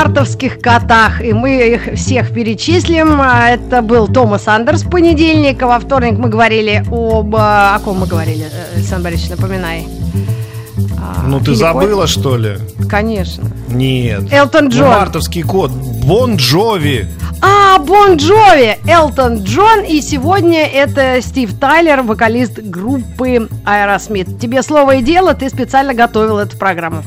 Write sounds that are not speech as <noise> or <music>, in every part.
Мартовских котах, и мы их всех перечислим. А, Это был Томас Андерс в понедельник, а во вторник мы говорили об... а, О ком мы говорили, э, Александр Борисович, напоминай. А, Ну ты или забыла, что ли? Ой, Конечно. Нет. Элтон Ну, Джон. Мартовский кот. Bon Jovi. А, Bon Jovi, Элтон Джон, и сегодня это Стив Тайлер, вокалист группы Аэросмит. Тебе слово и дело, ты специально готовил эту программу.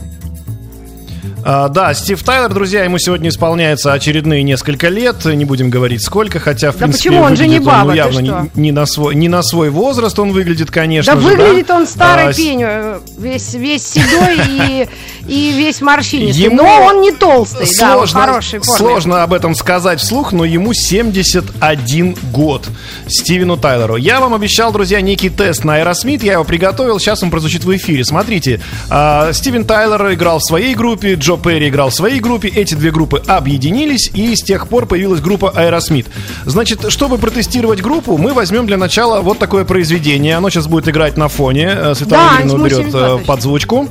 А, да, Стив Тайлер, друзья, ему сегодня исполняется очередные несколько лет. Не будем говорить сколько, хотя, в Да принципе, почему? Он же не выглядит баба, ну, ты явно что? не, не на свой, не на свой возраст он выглядит, конечно Да же, выглядит он старый А, э, весь, весь седой и, и весь морщинистый. Ему но он не толстый, да, он Сложно, хорошей форме. сложно об этом сказать вслух, но ему 71 год Стивену Тайлеру. Я вам обещал, друзья, некий тест на Аэросмит. Я его приготовил, сейчас он прозвучит в эфире. Смотрите, а, Стивен Тайлер играл в своей группе, Джо Перри играл в своей группе. Эти две группы объединились, и с тех пор появилась группа Аэросмит. Значит, чтобы протестировать группу, мы возьмем для начала вот такое произведение. Оно сейчас будет играть на фоне. Э, Светлана Да, уберет э, подзвучку.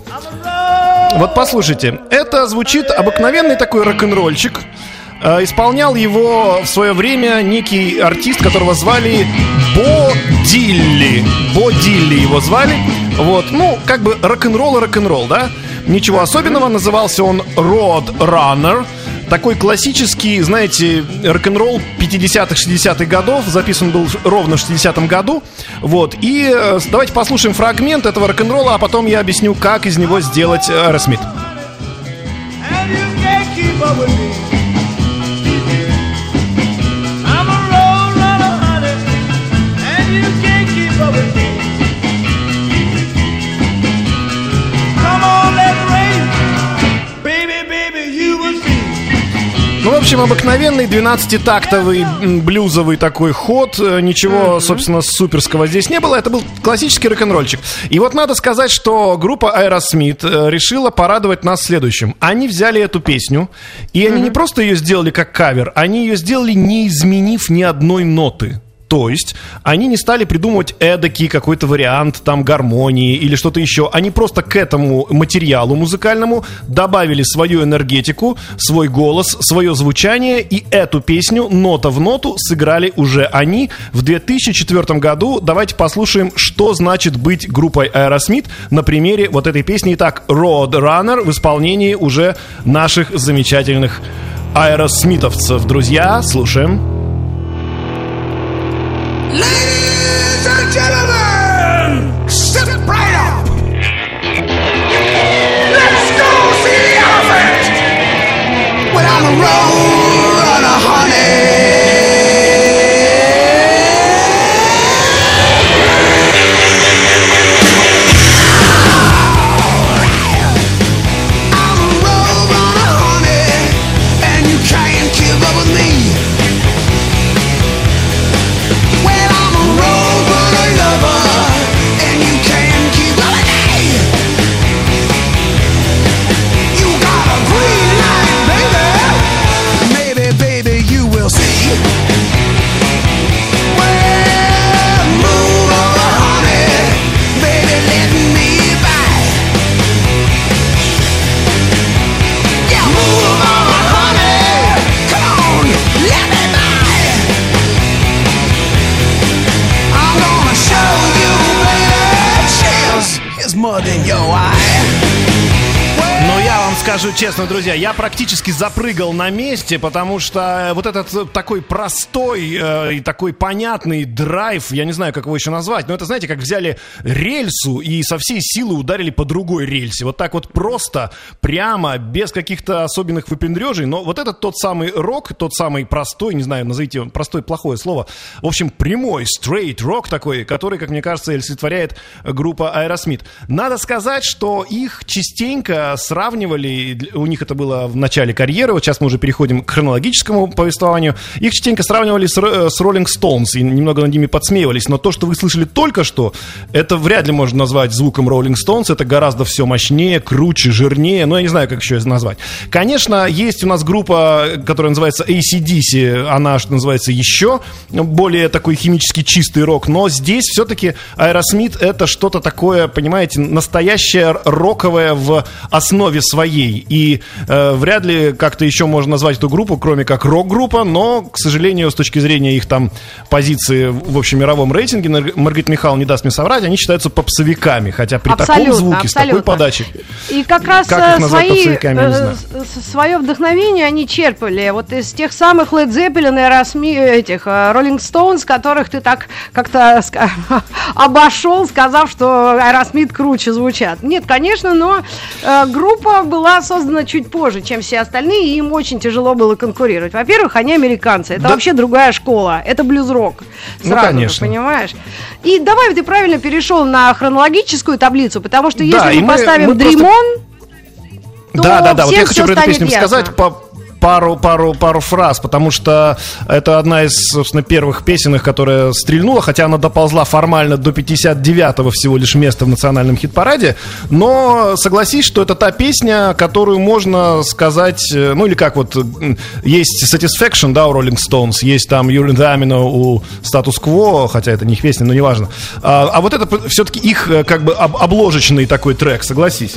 Вот послушайте, это звучит обыкновенный такой рок-н-ролльчик. Э, Исполнял его в свое время некий артист, которого звали Бо Диддли. Бо Диддли его звали. Вот, ну, как бы рок-н-ролл и рок-н-ролл, да? Ничего особенного, назывался он Road Runner. Такой классический, знаете, рок-н-ролл 50-х, 60-х годов. Записан был ровно в 60-м году. Вот. И э, давайте послушаем фрагмент этого рок-н-ролла, а потом я объясню, как из него сделать э, Аэросмит. and общем, обыкновенный 12-тактовый м, блюзовый такой ход. Э, Ничего, собственно, суперского здесь не было. Это был классический рок-н-ролльчик. И вот надо сказать, что группа Aerosmith э, решила порадовать нас следующим. Они взяли эту песню, и они не просто ее сделали как кавер, они ее сделали, не изменив ни одной ноты. То есть они не стали придумывать эдакий какой-то вариант там гармонии или что-то еще. Они просто к этому материалу музыкальному добавили свою энергетику, свой голос, свое звучание и эту песню нота в ноту сыграли уже они в 2004 году. Давайте послушаем, что значит быть группой Aerosmith на примере вот этой песни. Итак, Road Runner в исполнении уже наших замечательных аэросмитовцев. Друзья, слушаем. Road more than your eyes. Скажу честно, друзья, я практически запрыгал на месте, потому что вот этот э, такой простой э, и такой понятный драйв, я не знаю, как его еще назвать, но это, знаете, как взяли рельсу и со всей силы ударили по другой рельсе. Вот так вот просто, прямо, без каких-то особенных выпендрежей. Но вот этот тот самый рок, тот самый простой, не знаю, назовите его простое плохое слово, в общем, прямой, straight рок такой, который, как мне кажется, олицетворяет группа Aerosmith. Надо сказать, что их частенько сравнивали у них это было в начале карьеры, вот сейчас мы уже переходим к хронологическому повествованию. Их частенько сравнивали с, э, с Rolling Stones и немного над ними подсмеивались, но то, что вы слышали только что, это вряд ли можно назвать звуком Rolling Stones, это гораздо все мощнее, круче, жирнее, ну я не знаю, как еще это назвать. Конечно, есть у нас группа, которая называется ACDC, она, что называется, еще более такой химически чистый рок, но здесь все-таки Aerosmith это что-то такое, понимаете, настоящее роковое в основе своей. И э, вряд ли как-то еще можно назвать эту группу, кроме как рок-группа, но, к сожалению, с точки зрения их там позиции в общемировом рейтинге, Нар- Маргарита Михайловна не даст мне соврать, они считаются попсовиками, хотя при таком Абсолютно, звуке, с такой абсолютно. подачей. И как раз Как их э, свои, не знаю. свое вдохновение они черпали вот из тех самых Led Zeppelin и Aerosmith, этих э, Rolling Stones, которых ты так как-то <laughs> обошел, сказав, что Aerosmith круче звучат. Нет, конечно, но э, группа была создана чуть позже, чем все остальные, и им очень тяжело было конкурировать. Во-первых, они американцы, это Да. вообще другая школа, это блюз-рок. Ну, Сразу же, конечно. понимаешь? И давай ты правильно перешел на хронологическую таблицу, потому что Да, если и мы, мы- поставим мы просто- то Да, да, да. Вот я хочу про эту песню ясно. сказать по пару, пару, пару фраз, потому что это одна из, собственно, первых песен, их, которая стрельнула, хотя она доползла формально до 59-го всего лишь места в национальном хит-параде, но согласись, что это та песня, которую можно сказать, э, ну или как вот, есть Satisfaction, да, у Rolling Stones, есть там Юрин Дамино у Status Quo, хотя это не их песня, но неважно. А, а вот это все-таки их э, как бы об- обложечный такой трек, согласись.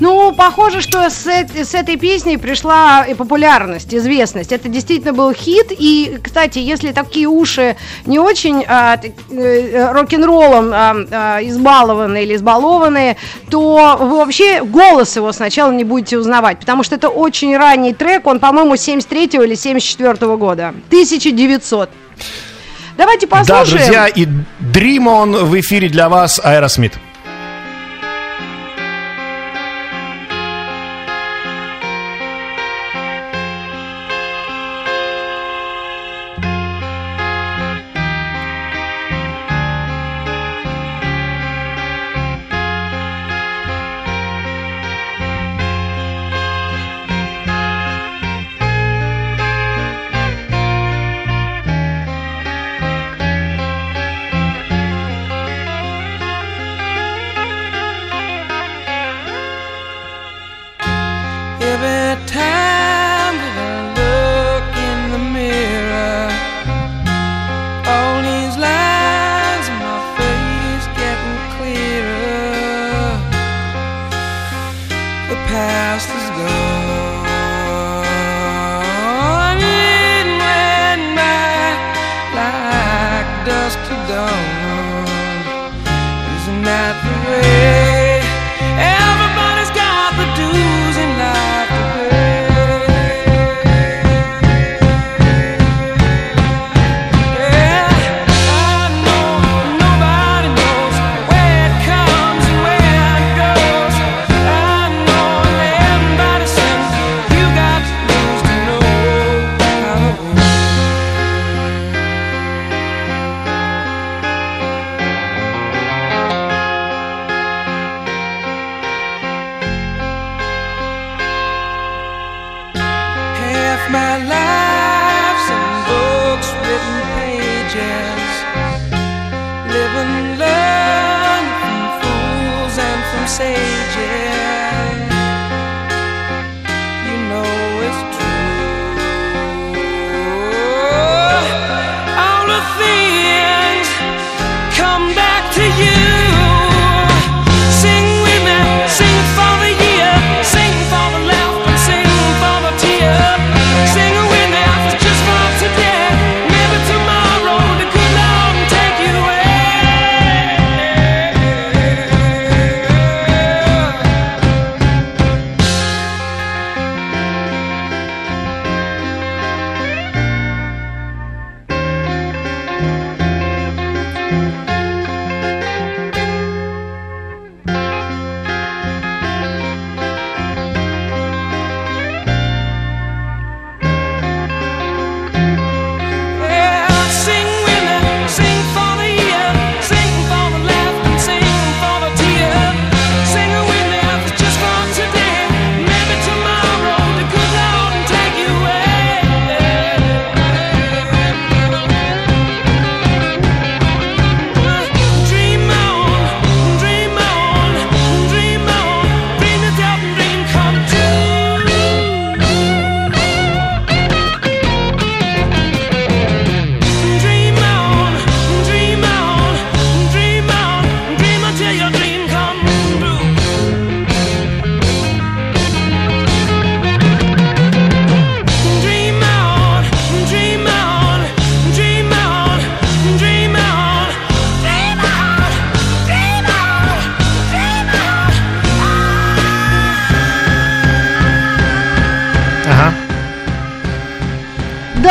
Ну, похоже, что с, с этой песней пришла и популярность, известность. Это действительно был хит. И, кстати, если такие уши не очень а, э, рок-н-роллом а, а, избалованы или избалованные, то вы вообще голос его сначала не будете узнавать, потому что это очень ранний трек, он, по-моему, 73 или 74 года. 1900. Давайте Да, послушаем. друзья, и Dream On в эфире для вас Aerosmith. Every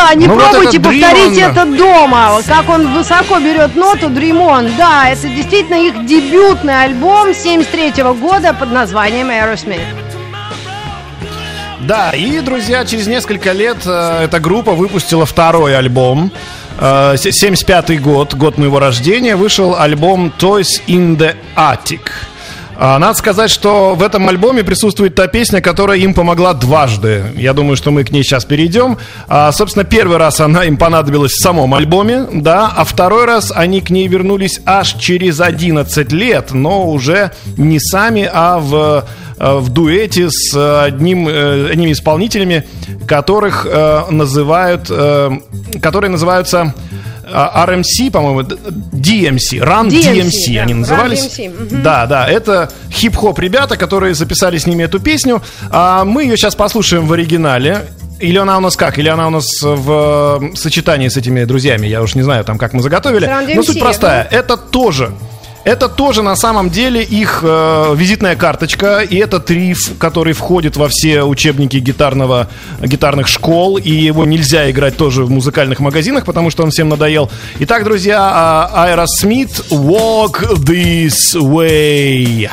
Да, не Ну вот пробуйте Dream, повторить это дома. Как он высоко берет ноту Dream On. Да, это действительно их дебютный альбом 73 года под названием Aerosmith. Да, и, друзья, через несколько лет э, эта группа выпустила второй альбом. Э, се- 75-й год, год моего рождения, вышел альбом Toys in the Attic. А, Надо сказать, что в этом альбоме присутствует та песня, которая им помогла дважды. Я думаю, что мы к ней сейчас перейдем. А, собственно, первый раз она им понадобилась в самом альбоме, да, а второй раз они к ней вернулись аж через 11 лет, но уже не сами, а в, э, в дуэте с одним, э, одними исполнителями, которых э, называют, которые называются RMC, по-моему, DMC, Run DMC, DMC, да, они Run назывались. DMC, Да, да, это хип-хоп ребята, которые записали с ними эту песню. А мы ее сейчас послушаем в оригинале. Или она у нас как? Или она у нас в сочетании с этими друзьями? Я уж не знаю, там как мы заготовили. Run Но суть простая. Это тоже это тоже на самом деле их э, визитная карточка, и этот рифф, который входит во все учебники гитарного, гитарных школ, и его нельзя играть тоже в музыкальных магазинах, потому что он всем надоел. Итак, друзья, Aerosmith Walk This Way.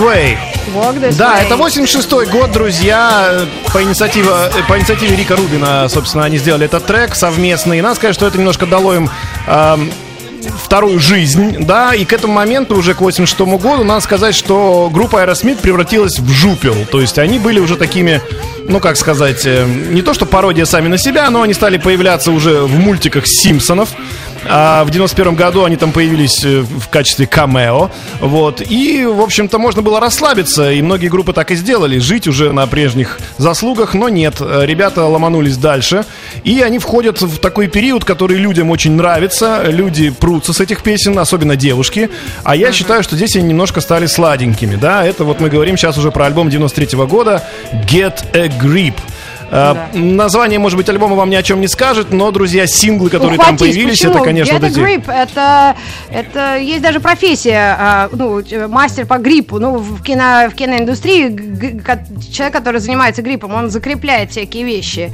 Way. Walk this Да, way. это 86-й год, друзья. По инициативе, э, по инициативе Рика Рубина, собственно, они сделали этот трек совместно. И надо сказать, что это немножко дало им эм, вторую жизнь, да, и к этому моменту, уже к 86 году, надо сказать, что группа Aerosmith превратилась в жупел. То есть они были уже такими, ну, как сказать, э, не то что пародия сами на себя, но они стали появляться уже в мультиках Симпсонов. А в 91 году они там появились э, в качестве камео. Вот. И, в общем-то, можно было расслабиться. И многие группы так и сделали. Жить уже на прежних заслугах. Но нет. Ребята ломанулись дальше. И они входят в такой период, который людям очень нравится. Люди прутся с этих песен, особенно девушки. А я считаю, что здесь они немножко стали сладенькими. Да, это вот мы говорим сейчас уже про альбом 93 года «Get a Grip». Э, Название, может быть, альбома вам ни о чем не скажет, но, друзья, синглы, которые там Ухватись, появились, почему? это, конечно, Get вот эти... grip, это, это есть даже профессия, а, ну, мастер по гриппу. Ну, в, кино, в киноиндустрии человек, который занимается гриппом, он закрепляет всякие вещи.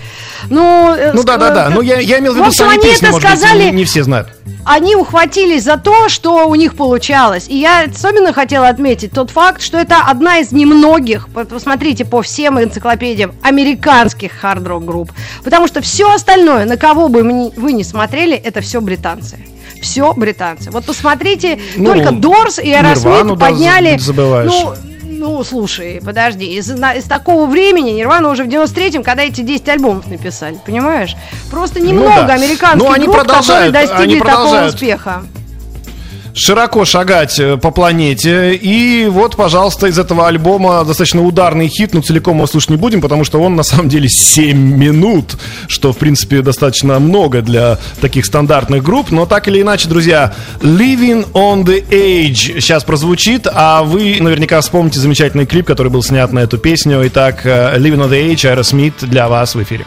Ну, э, Ну да, да, да. э, Ну я, я имел в виду в общем, сами они песни, это может быть, сказали... не, не все знают. Они ухватились за то, что у них получалось. И я особенно хотела отметить тот факт, что это одна из немногих, по- посмотрите по всем энциклопедиям, американских хард-рок групп. Потому что все остальное, на кого бы ни- вы не смотрели, это все британцы. Все британцы. Вот посмотрите, Ну, только Дорс и Аэросмит да, подняли... забываешь. Ну, ну, слушай, подожди, из, на- из такого времени Нирвана уже в 93-м, когда эти 10 альбомов написали, понимаешь? Просто немного Ну да. американских Ну, они групп, которые достигли они такого успеха. Широко шагать э, по планете. И вот, пожалуйста, из этого альбома достаточно ударный хит, но целиком его слушать не будем, потому что он на самом деле 7 минут, что, в принципе, достаточно много для таких стандартных групп. Но так или иначе, друзья, Living on the Edge сейчас прозвучит, а вы наверняка вспомните замечательный клип, который был снят на эту песню. Итак, э, Living on the Edge, Aerosmith для вас в эфире.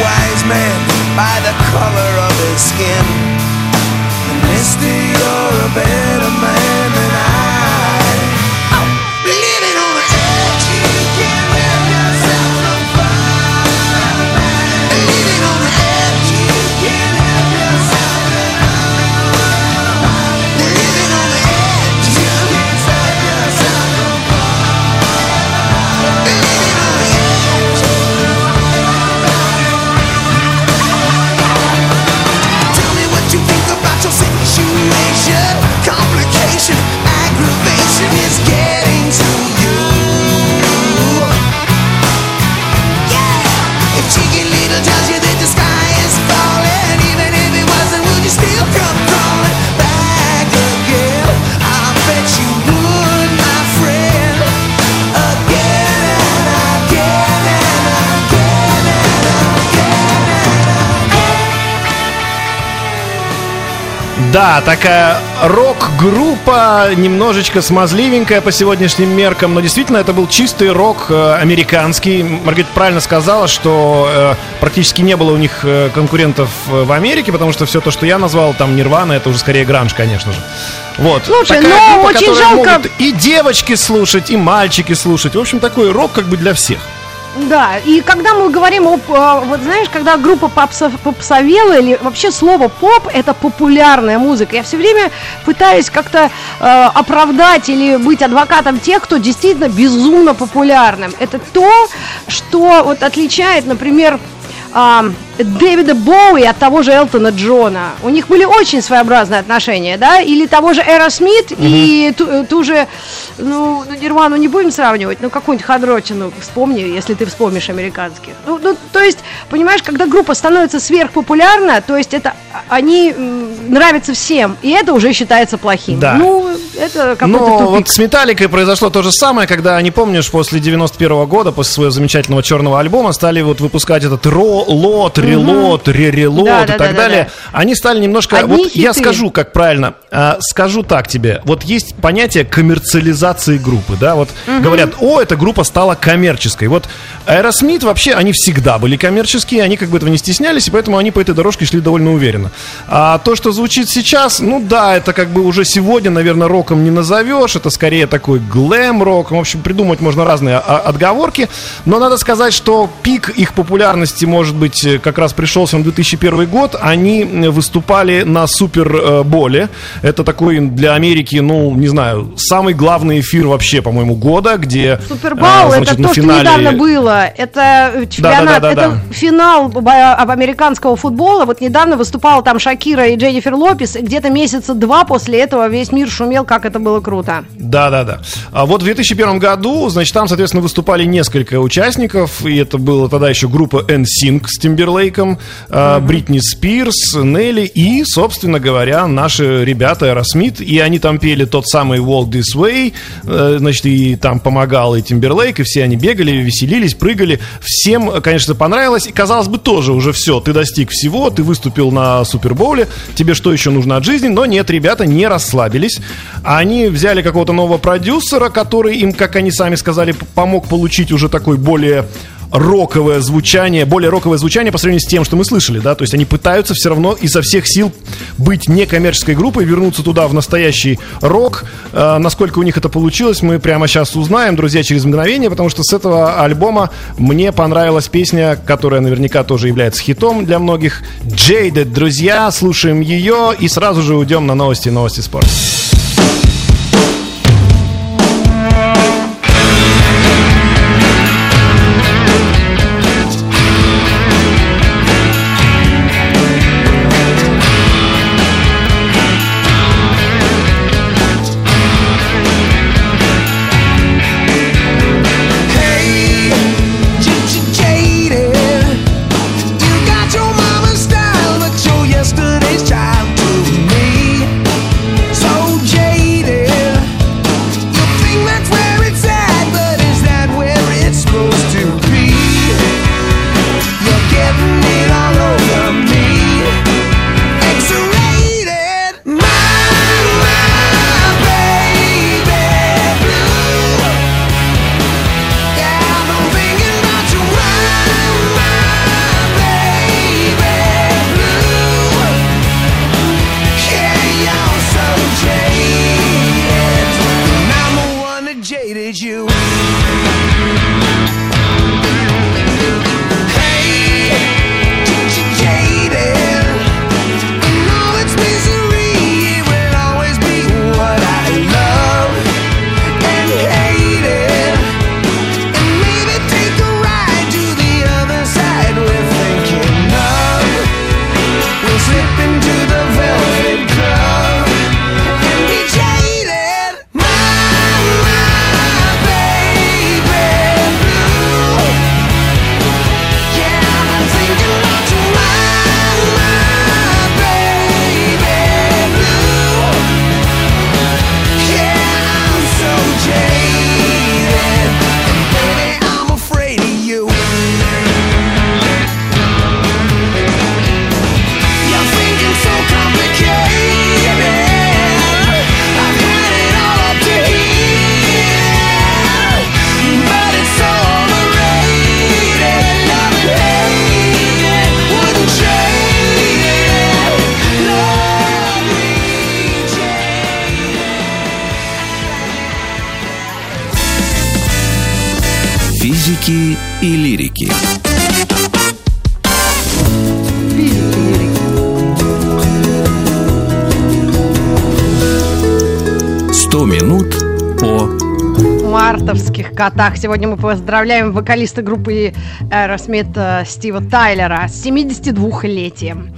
wise man by the color of his skin, mister, you're a better man Да, такая рок-группа, немножечко смазливенькая по сегодняшним меркам, но действительно это был чистый рок э, американский. Маргарита правильно сказала, что э, практически не было у них э, конкурентов в Америке, потому что все то, что я назвал, там Нирвана, это уже скорее гранж, конечно же. Вот. Слушай, Такая но группа, очень жалко- могут и девочки слушать, и мальчики слушать. В общем, такой рок как бы для всех. Да, и когда мы говорим о, э, вот знаешь, когда группа попса- попсовела, или вообще слово поп, это популярная музыка, я все время пытаюсь как-то э, оправдать или быть адвокатом тех, кто действительно безумно популярным. Это то, что вот отличает, например, а, Дэвида Боуи от того же Элтона Джона. У них были очень своеобразные отношения, да, или того же Эра Смит и ту, э, ту же, ну, ну, Нирвану не будем сравнивать, но какую-нибудь хадротину вспомни, если ты вспомнишь американских. Ну, ну, то есть, понимаешь, когда группа становится сверхпопулярна, то есть это а, они нравятся всем, и это уже считается плохим. Да. Ну, это какой-то Но тупик. вот с Металликой произошло то же самое, когда, не помнишь, после 91 года, после своего замечательного черного альбома, стали вот выпускать этот ро, Load, Reload, ReReload Да, и да, так да, далее. да, Они стали немножко... Одни вот я хиты. скажу, как правильно, а, скажу так тебе. Вот есть понятие коммерциализации группы, да, вот говорят, о, эта группа стала коммерческой. Вот Аэросмит вообще, они всегда были коммерческие, они как бы этого не стеснялись, и поэтому они по этой дорожке шли довольно уверенно. А то, что звучит сейчас, ну да, это как бы уже сегодня, наверное, роком не назовешь, это скорее такой глэм-рок, в общем, придумать можно разные а, отговорки, но надо сказать, что пик их популярности, может быть, э, как как раз пришелся на 2001 год, они выступали на Суперболе. Это такой для Америки, ну, не знаю, самый главный эфир вообще, по-моему, года, где... Супербол а, это значит, то, на что финале- недавно было. Это э, чемпионат, Да-да-да-да-да. это финал б- об американского футбола. Вот недавно выступала там Шакира и Дженнифер Лопес. И где-то месяца два после этого весь мир шумел, как это было круто. Да, да, да. А вот в 2001 году, значит, там, соответственно, выступали несколько участников, и это была тогда еще группа NSYNC с Тимберлейком, а, Бритни Спирс, Нелли и, собственно говоря, наши ребята Aerosmith, и они там пели тот самый Walk This Way, э, значит, и там помогал и Тимберлейк, и все они бегали, веселились, прыгали. Всем, э, конечно, понравилось, и, казалось бы, тоже уже все, ты достиг всего, ты выступил на Супербоуле, тебе что еще нужно от жизни? Но нет, ребята не расслабились. Они взяли какого-то нового продюсера, который им, как они сами сказали, помог получить уже такой более роковое звучание, более роковое звучание по сравнению с тем, что мы слышали, да, то есть они пытаются все равно изо всех сил быть некоммерческой группой, вернуться туда в настоящий рок. Э, насколько у них это получилось, мы прямо сейчас узнаем, друзья, через мгновение, потому что с этого альбома мне понравилась песня, которая наверняка тоже является хитом для многих. Jaded, друзья, слушаем ее и сразу же уйдем на новости, новости спорта. Физики и лирики. Сто минут по мартовских котах. Сегодня мы поздравляем вокалиста группы Aerosmith э, Стива Тайлера с 72-летием.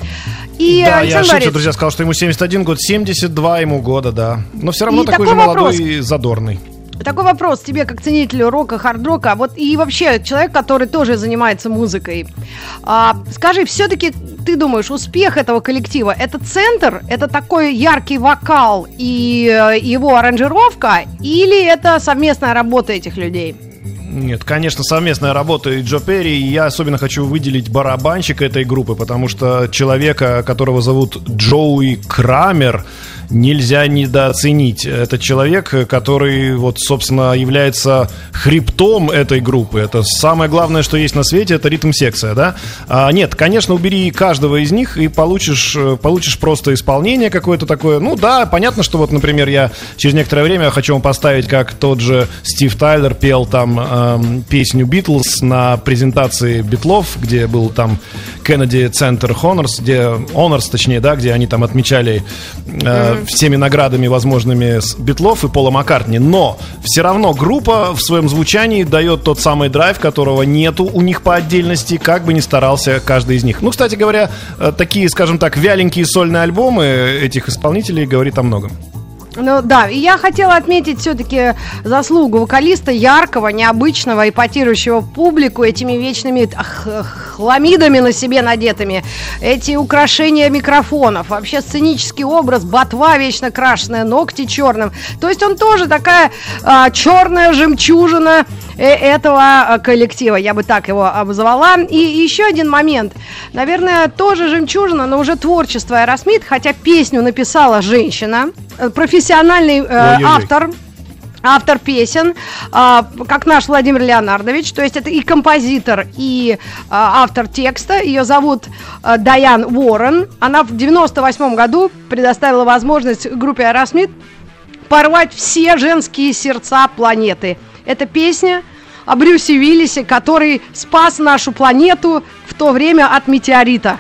И да, я Александр ошибся, Борисович, друзья, сказал, что ему 71 год, 72 ему года, да. Но все равно И такой такой же молодой вопрос. и задорный. Такой вопрос тебе, как ценителю рока, хард-рока, вот и вообще человек, который тоже занимается музыкой. А, скажи, все-таки ты думаешь, успех этого коллектива это центр, это такой яркий вокал и э, его аранжировка, или это совместная работа этих людей? Нет, конечно, совместная работа и Джо Перри, и я особенно хочу выделить барабанщика этой группы, потому что человека, которого зовут Джоуи Крамер, нельзя недооценить. Это человек, который, вот, собственно, является хребтом этой группы. Это самое главное, что есть на свете, это ритм-секция, да? А, нет, конечно, убери каждого из них и получишь, э, получишь просто исполнение какое-то такое. Ну да, понятно, что вот, например, я через некоторое время хочу вам поставить, как тот же Стив Тайлер пел там эм, песню Битлз на презентации Битлов, где был там Кеннеди Центр Honors, где Honors, точнее, да, где они там отмечали э, всеми наградами возможными с Битлов и Пола Маккартни. Но все равно группа в своем звучании дает тот самый драйв, которого нету у них по отдельности, как бы ни старался каждый из них. Ну, кстати говоря, э, такие, скажем так, вяленькие сольные альбомы этих исполнителей говорит о многом. Ну да, и я хотела отметить все-таки заслугу вокалиста яркого, необычного, эпатирующего публику этими вечными хламидами на себе надетыми, эти украшения микрофонов, вообще сценический образ, ботва вечно крашеная, ногти черным. То есть он тоже такая а, черная жемчужина э, этого а, коллектива, я бы так его обозвала. И еще один момент, наверное, тоже жемчужина, но уже творчество Аэросмит, хотя песню написала женщина, э, профессиональный э, автор, автор песен, а, как наш Владимир Леонардович, то есть это и композитор, и а, автор текста. Ее зовут а, Дайан Уоррен. Она в 98 году предоставила возможность группе Аэросмит порвать все женские сердца планеты. Это песня о Брюсе Уиллисе, который спас нашу планету в то время от метеорита.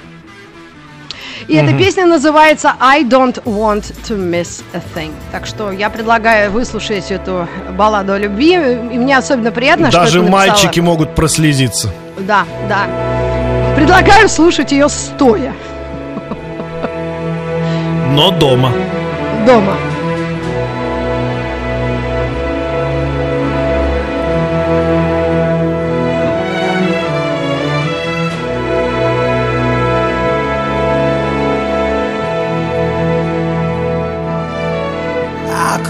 И эта песня называется I don't want to miss a thing. Так что я предлагаю выслушать эту балладу о любви. И мне особенно приятно, что Даже это написала- мальчики могут прослезиться. Да, да. Предлагаю слушать ее стоя Но дома. дома.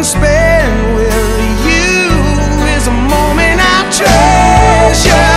Moment spent with you is a moment I treasure.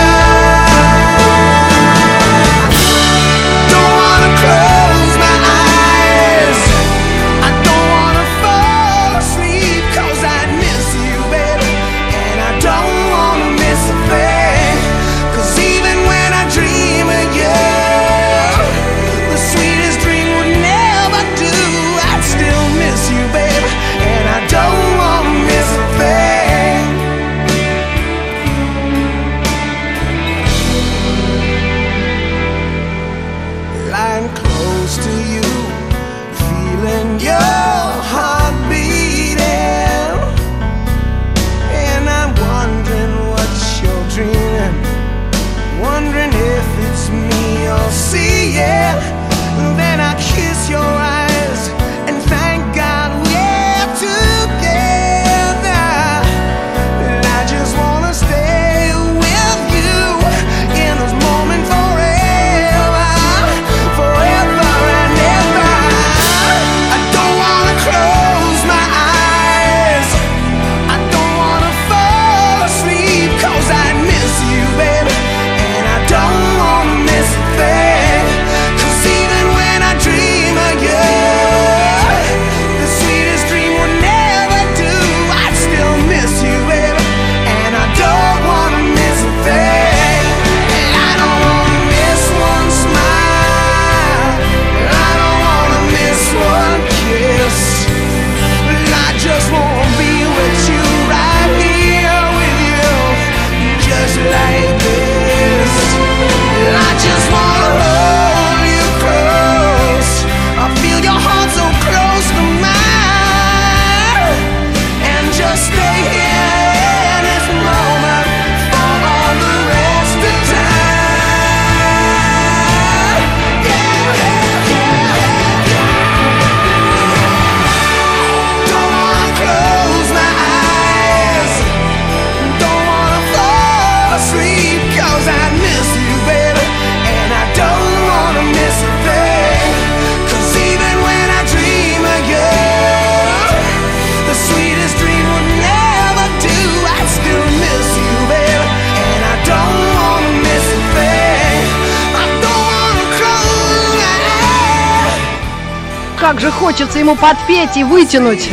Хочется ему подпеть и вытянуть,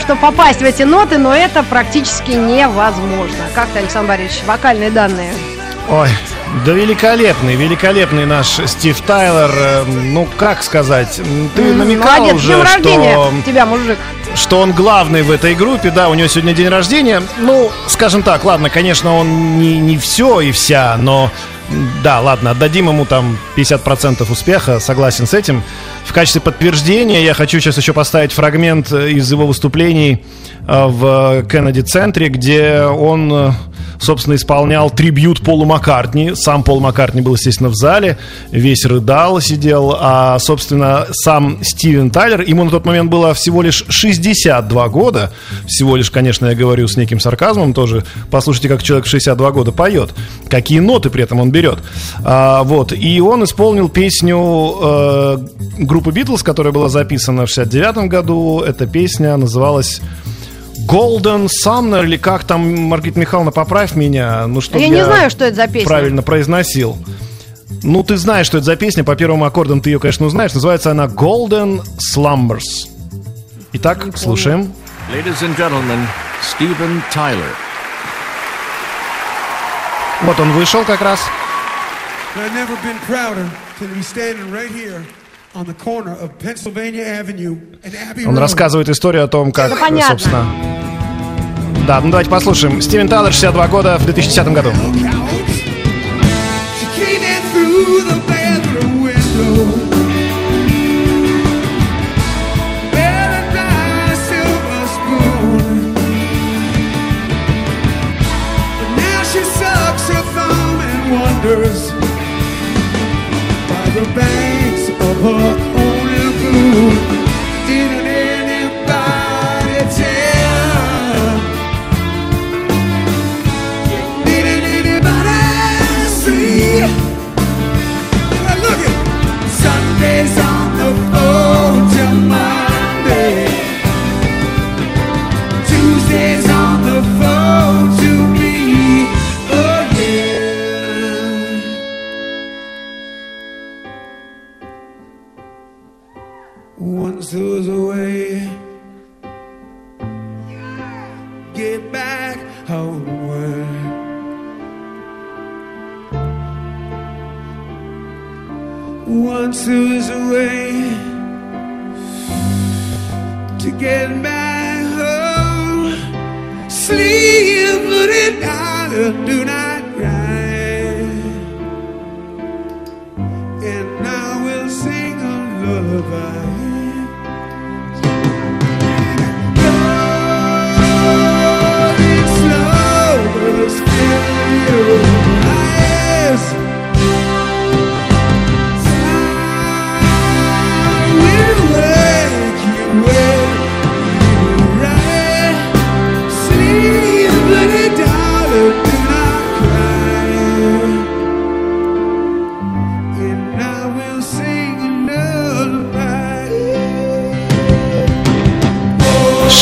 чтобы попасть в эти ноты, но это практически невозможно. Как ты, Александр Борисович, вокальные данные? Ой, да великолепный, великолепный наш Стив Тайлер. Э, Ну, как сказать, ты намекал Молодец, уже, рождения что, тебя, мужик. что он главный в этой группе. Да, у него сегодня день рождения. Ну, скажем так, ладно, конечно, он не, не все и вся, но да, ладно, отдадим ему там 50% успеха, согласен с этим. В качестве подтверждения я хочу сейчас еще поставить фрагмент э, из его выступлений э, в Кеннеди-центре, где он, э, собственно, исполнял трибют Полу Маккартни. Сам Пол Маккартни был, естественно, в зале, весь рыдал, сидел, а, собственно, сам Стивен Тайлер, ему на тот момент было всего лишь 62 года, всего лишь, конечно, я говорю с неким сарказмом тоже, послушайте, как человек в 62 года поет, какие ноты при этом он берет. А, вот, и он исполнил песню э, группы Битлз, которая была записана в 69 году, эта песня называлась Golden Summer, или как там, Маргарита Михайловна, поправь меня, ну что Я не знаю, что это за песня. правильно произносил. Ну, ты знаешь, что это за песня, по первым аккордам ты ее, конечно, узнаешь. Называется она Golden Slumbers. Итак, слушаем. Ladies and gentlemen, Steven Tyler. Вот он вышел как раз. I've never been prouder to be standing right here on the corner of Pennsylvania Avenue and Abbey Он рассказывает историю о том, как, понятно. собственно... Да, ну давайте послушаем. Стивен Тайлер, 62 года, в 2010 году. Wonders by the of her own lagoon.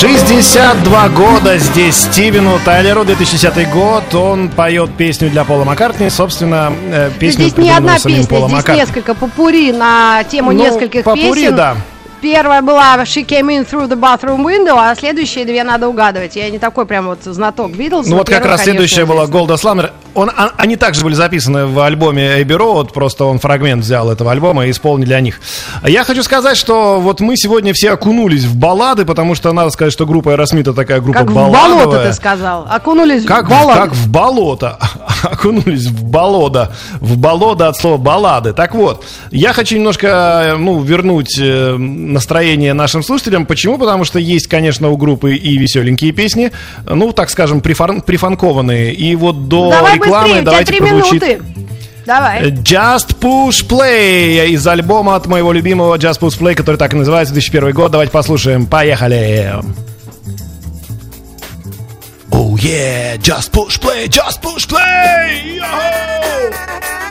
62 года здесь Стивену Тайлеру, 2010 год. Он поет песню для Пола Маккартни. Собственно, э, песню здесь не одна песня, Пола здесь Маккартни. несколько попури на тему Ну, нескольких попурри, песен. да. Первая была She Came In Through the Bathroom Window, а следующие две надо угадывать. Я не такой прям вот знаток Битлз. Ну вот как раз следующая была. Голда Slammer. Он, а- они также были записаны в альбоме Abbey Road, просто он фрагмент взял этого альбома и исполнил для них. Я хочу сказать, что вот мы сегодня все окунулись в баллады, потому что надо сказать, что группа Аэросмита такая группа Как в балладовая. болото ты сказал. Окунулись Как, в в- болото. как в болото. <laughs> Окунулись в болото. В болото от слова баллады. Так вот, я хочу немножко ну, вернуть э, настроение нашим слушателям. Почему? Потому что есть, конечно, у группы и веселенькие песни, ну, так скажем, прифан- прифанкованные. И вот до Давай рекламы быстрее, давайте три прозвучит минуты. Давай. Just Push Play из альбома от моего любимого Just Push Play, который так и называется, 2001 год. Давайте послушаем. Поехали! Oh yeah, just push play, just push play! Yo!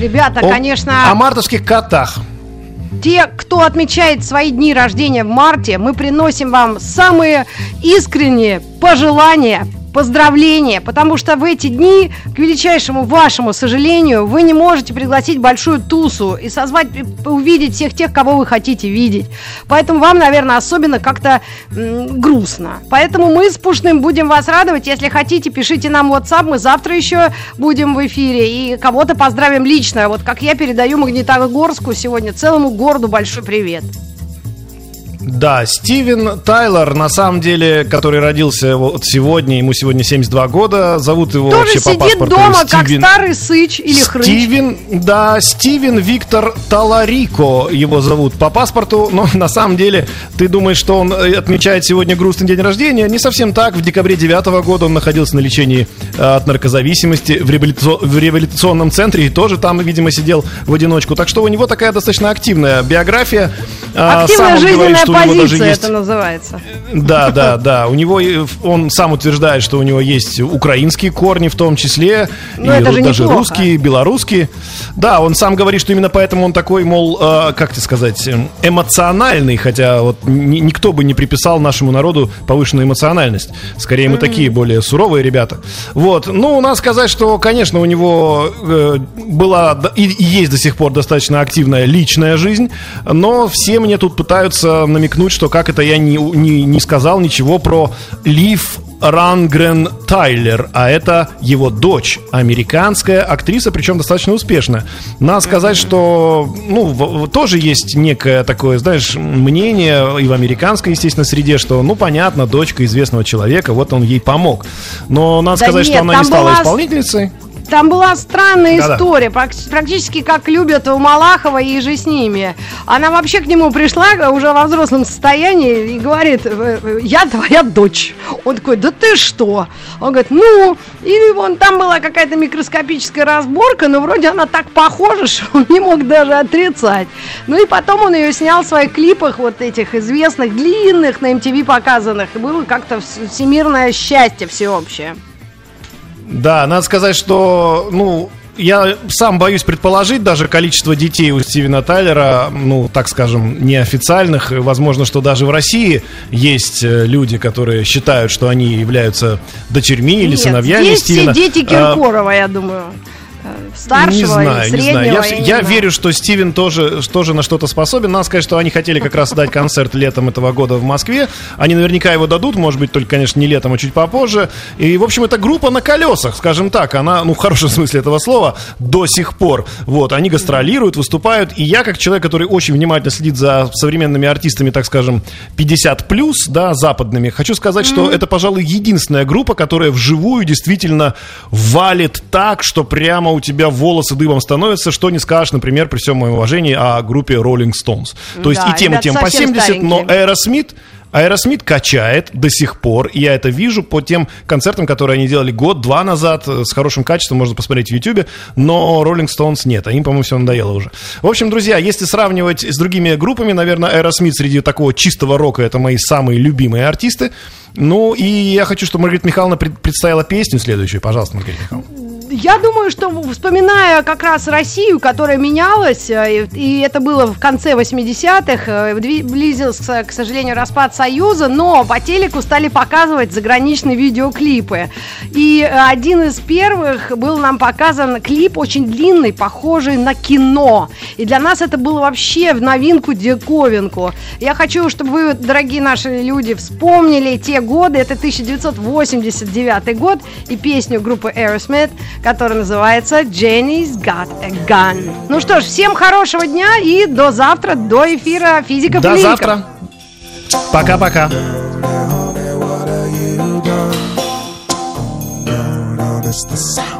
Ребята, О- конечно, О мартовских котах. те, кто отмечает свои дни рождения в марте, мы приносим вам самые искренние пожелания, поздравления, потому что в эти дни, к величайшему вашему сожалению, вы не можете пригласить большую тусу и созвать, и увидеть всех тех, кого вы хотите видеть. Поэтому вам, наверное, особенно как-то грустно. Поэтому мы с Пушным будем вас радовать. Если хотите, пишите нам WhatsApp. Мы завтра еще будем в эфире и кого-то поздравим лично. Вот как я передаю Магнитогорску сегодня целому городу большой привет. Да, Стивен Тайлор, на самом деле, который родился вот сегодня, ему сегодня 72 года, зовут его Тоже вообще по сидит паспорту дома, как Стивен- старый сыч или хрыч. Стивен, да, Стивен Виктор Таларико его зовут по паспорту, но <laughs> на самом деле ты думаешь, что он э, отмечает сегодня грустный день рождения? Не совсем так. В декабре 9 года он находился на лечении э, от наркозависимости в, реабилитационном- в реабилитационном центре и тоже там, видимо, сидел в одиночку. Так что у него такая достаточно активная биография. А, Активная жизненная говорит, что у него даже есть это называется. да, да, да. У него он сам утверждает, что у него есть украинские корни в том числе, Ну, и это же даже неплохо. русские, белорусские. Да, он сам говорит, что именно поэтому он такой, мол, э, как тебе сказать, эмоциональный, хотя вот ни- никто бы не приписал нашему народу повышенную эмоциональность. Скорее мы такие более суровые ребята. Вот. Ну, надо сказать, что, конечно, у него э, была и, и есть до сих пор достаточно активная личная жизнь, но все мне тут пытаются намекнуть, что как это я не, не, не сказал ничего про Лив Рангрен Тайлер, а это его дочь, американская актриса, причем достаточно успешная. Надо сказать, что ну, в- в- тоже есть некое такое, знаешь, мнение и в американской, естественно, среде, что, ну, понятно, дочка известного человека, вот он ей помог. Но надо Да сказать, нет, что она не стала была исполнительницей. Там была странная Да-да. история, прак- практически как любят у Малахова и же с ними. Она вообще к нему пришла уже во взрослом состоянии и говорит, «Э, э, я твоя дочь. Он такой, да ты что? Он говорит, ну, и вон там была какая-то микроскопическая разборка, но вроде она так похожа, <laughs> что он не мог даже отрицать. Ну и потом он ее снял в своих клипах, вот этих известных, длинных, на MTV показанных. И было как-то вс- всемирное счастье всеобщее. Да, надо сказать, что, ну, я сам боюсь предположить даже количество детей у Стивена Тайлера, ну, так скажем, неофициальных. Возможно, что даже в России есть э, люди, которые считают, что они являются дочерьми или Нет, сыновьями здесь Стивена. все дети А, Киркорова, я думаю. Старшего не знаю, или не среднего. знаю. Я, я знаю. верю, что Стивен тоже, тоже на что-то способен. Надо сказать, что они хотели как раз дать концерт летом этого года в Москве. Они наверняка его дадут, может быть, только, конечно, не летом, а чуть попозже. И, в общем, это группа на колесах, скажем так. Она, ну, в хорошем <laughs> смысле этого слова, до сих пор. Вот, они гастролируют, выступают. И я, как человек, который очень внимательно следит за современными артистами, так скажем, 50 плюс, да, западными, хочу сказать, что это, пожалуй, единственная группа, которая вживую действительно валит так, что прямо у тебя волосы дыбом становятся, что не скажешь, например, при всем моем уважении о группе Rolling Stones. То есть Да, и тем, и тем по совсем 70, но старенькие. Аэросмит качает до сих пор, я это вижу по тем концертам, которые они делали год-два назад, э, с хорошим качеством, можно посмотреть в Ютубе, но Rolling Stones нет, а им, по-моему, все надоело уже. В общем, друзья, если сравнивать с другими группами, наверное, Аэросмит среди такого чистого рока, это мои самые любимые артисты. Ну, и я хочу, чтобы Маргарита Михайловна пред- представила песню следующую. Пожалуйста, Маргарита Михайловна. Я думаю, что вспоминая как раз Россию, которая менялась, э, и, и это было в конце 80-х, э, близился, к сожалению, распад Союза, но по телеку стали показывать заграничные видеоклипы. И один из первых был нам показан клип очень длинный, похожий на кино. И для нас это было вообще в новинку, диковинку. Я хочу, чтобы вы, дорогие наши люди, вспомнили те годы. Это 1989 год и песню группы Aerosmith, которая называется Jenny's Got a Gun. Ну что ж, всем хорошего дня и до завтра, до эфира физика До завтра. Пока-пока. Notice the sound.